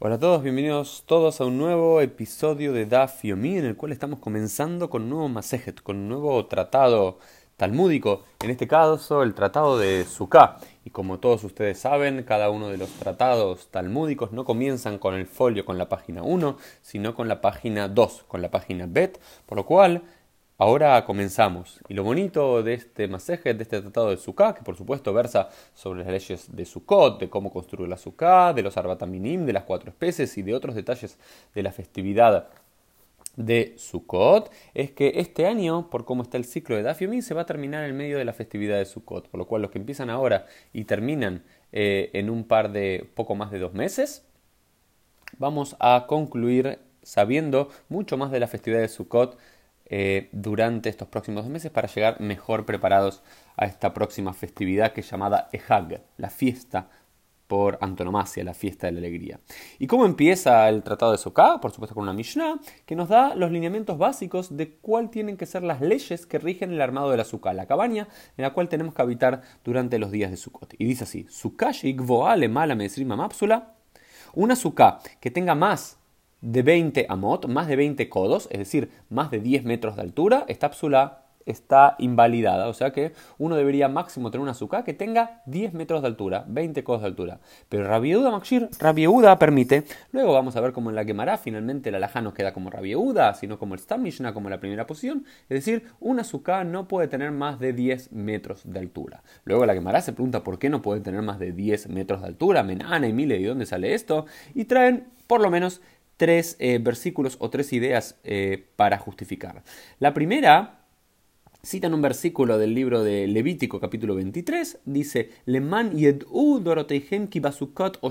Hola a todos, bienvenidos todos a un nuevo episodio de Daf Yomi en el cual estamos comenzando con un nuevo Masejet, con un nuevo tratado talmúdico, en este caso el tratado de Sukkah. Y como todos ustedes saben, cada uno de los tratados talmúdicos no comienzan con el folio, con la página 1, sino con la página 2, con la página Bet, por lo cual Ahora comenzamos. Y lo bonito de este masaje, de este tratado de Sukkah, que por supuesto versa sobre las leyes de Sukkot, de cómo construir la Sukkah, de los Arbataminim, de las cuatro especies y de otros detalles de la festividad de Sukkot, es que este año, por cómo está el ciclo de Daf se va a terminar en medio de la festividad de Sukkot. Por lo cual los que empiezan ahora y terminan eh, en un par de poco más de dos meses, vamos a concluir sabiendo mucho más de la festividad de Sukkot eh, durante estos próximos dos meses para llegar mejor preparados a esta próxima festividad que es llamada Ehag, la fiesta por antonomasia, la fiesta de la alegría. ¿Y cómo empieza el Tratado de Sukkah? Por supuesto con una Mishnah que nos da los lineamientos básicos de cuál tienen que ser las leyes que rigen el armado de la Sukkah, la cabaña en la cual tenemos que habitar durante los días de Sukkot. Y dice así, Sukkah le mala una Sukkah que tenga más de 20 amot, más de 20 codos, es decir, más de 10 metros de altura, esta psula está invalidada. O sea que uno debería máximo tener una azúcar que tenga 10 metros de altura, 20 codos de altura. Pero Rabieuda Makshir, Rabieuda permite. Luego vamos a ver cómo en la quemará finalmente la laja no queda como Rabieuda, sino como el Stamishna, como la primera posición. Es decir, una azúcar no puede tener más de 10 metros de altura. Luego la quemará se pregunta por qué no puede tener más de 10 metros de altura. Menana y Mile, ¿y dónde sale esto? Y traen por lo menos tres eh, versículos o tres ideas eh, para justificar. La primera cita en un versículo del libro de Levítico capítulo 23, dice, Leman yed'u o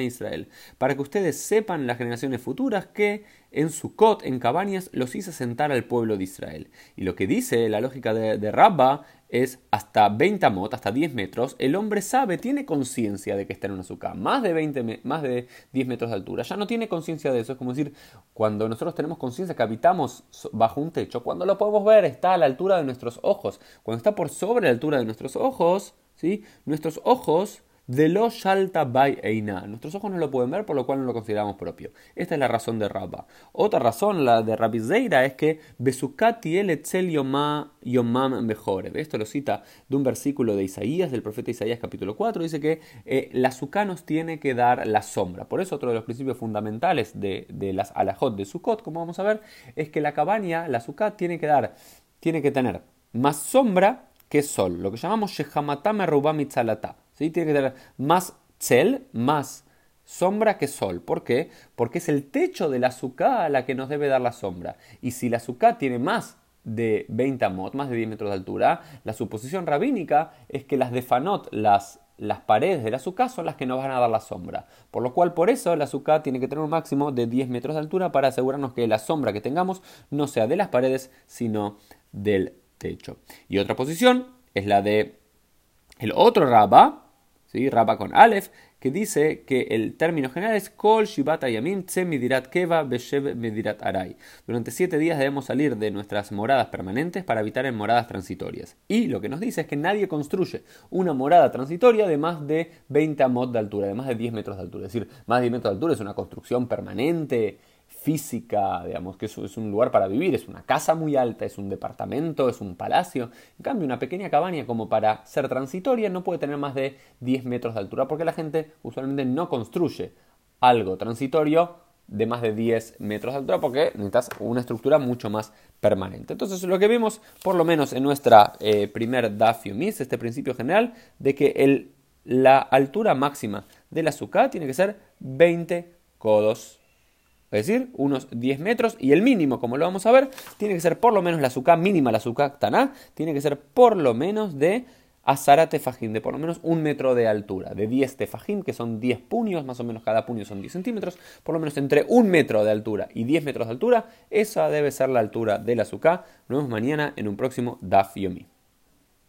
Israel, para que ustedes sepan las generaciones futuras que en Sukkot, en cabañas, los hice sentar al pueblo de Israel. Y lo que dice la lógica de, de Rabba es hasta 20 amot, hasta 10 metros, el hombre sabe, tiene conciencia de que está en una azúcar, más de, 20, más de 10 metros de altura, ya no tiene conciencia de eso, es como decir, cuando nosotros tenemos conciencia que habitamos bajo un techo, cuando lo podemos ver está a la altura de nuestros ojos, cuando está por sobre la altura de nuestros ojos, ¿sí? nuestros ojos de lo shalta by eina. Nuestros ojos no lo pueden ver, por lo cual no lo consideramos propio. Esta es la razón de Rabba. Otra razón, la de Rabbi es que Besukati el etzel yomam mejor. Esto lo cita de un versículo de Isaías, del profeta Isaías capítulo 4. Dice que eh, la azúcar nos tiene que dar la sombra. Por eso otro de los principios fundamentales de, las alajot de Sukkot, como vamos a ver, es que la cabaña, la azúcar, tiene que dar, tiene que tener más sombra que sol. Lo que llamamos Shehamatame Rubamitzalatá. Tiene que tener más cel, más sombra que sol. ¿Por qué? Porque es el techo de la azúcar la que nos debe dar la sombra. Y si la azúcar tiene más de 20 amot, más de 10 metros de altura, la suposición rabínica es que las de Fanot, las, las paredes del azúcar, son las que nos van a dar la sombra. Por lo cual, por eso, el azúcar tiene que tener un máximo de 10 metros de altura para asegurarnos que la sombra que tengamos no sea de las paredes, sino del techo. Y otra posición es la de el otro Rabba, ¿sí? Rapa con Aleph, que dice que el término general es Kol Shibat Ayamim Midirat Keva Beshev Midirat Aray. Durante siete días debemos salir de nuestras moradas permanentes para habitar en moradas transitorias. Y lo que nos dice es que nadie construye una morada transitoria de más de 20 amot de altura, de más de 10 metros de altura. Es decir, más de 10 metros de altura es una construcción permanente, física, digamos que eso es un lugar para vivir, es una casa muy alta, es un departamento, es un palacio. En cambio, una pequeña cabaña como para ser transitoria no puede tener más de 10 metros de altura porque la gente usualmente no construye algo transitorio de más de 10 metros de altura porque necesitas una estructura mucho más permanente. Entonces lo que vemos, por lo menos en nuestra eh, primer Dafiumis, este principio general de que la altura máxima del azúcar tiene que ser 20 codos es decir, unos 10 metros y el mínimo, como lo vamos a ver, tiene que ser por lo menos la azúcar mínima, la azúcar taná, tiene que ser por lo menos de azara tefajín, de por lo menos un metro de altura, de 10 tefajín, que son 10 puños, más o menos cada puño son 10 centímetros, por lo menos entre un metro de altura y 10 metros de altura, esa debe ser la altura del azúcar. Nos vemos mañana en un próximo Daf Yomi.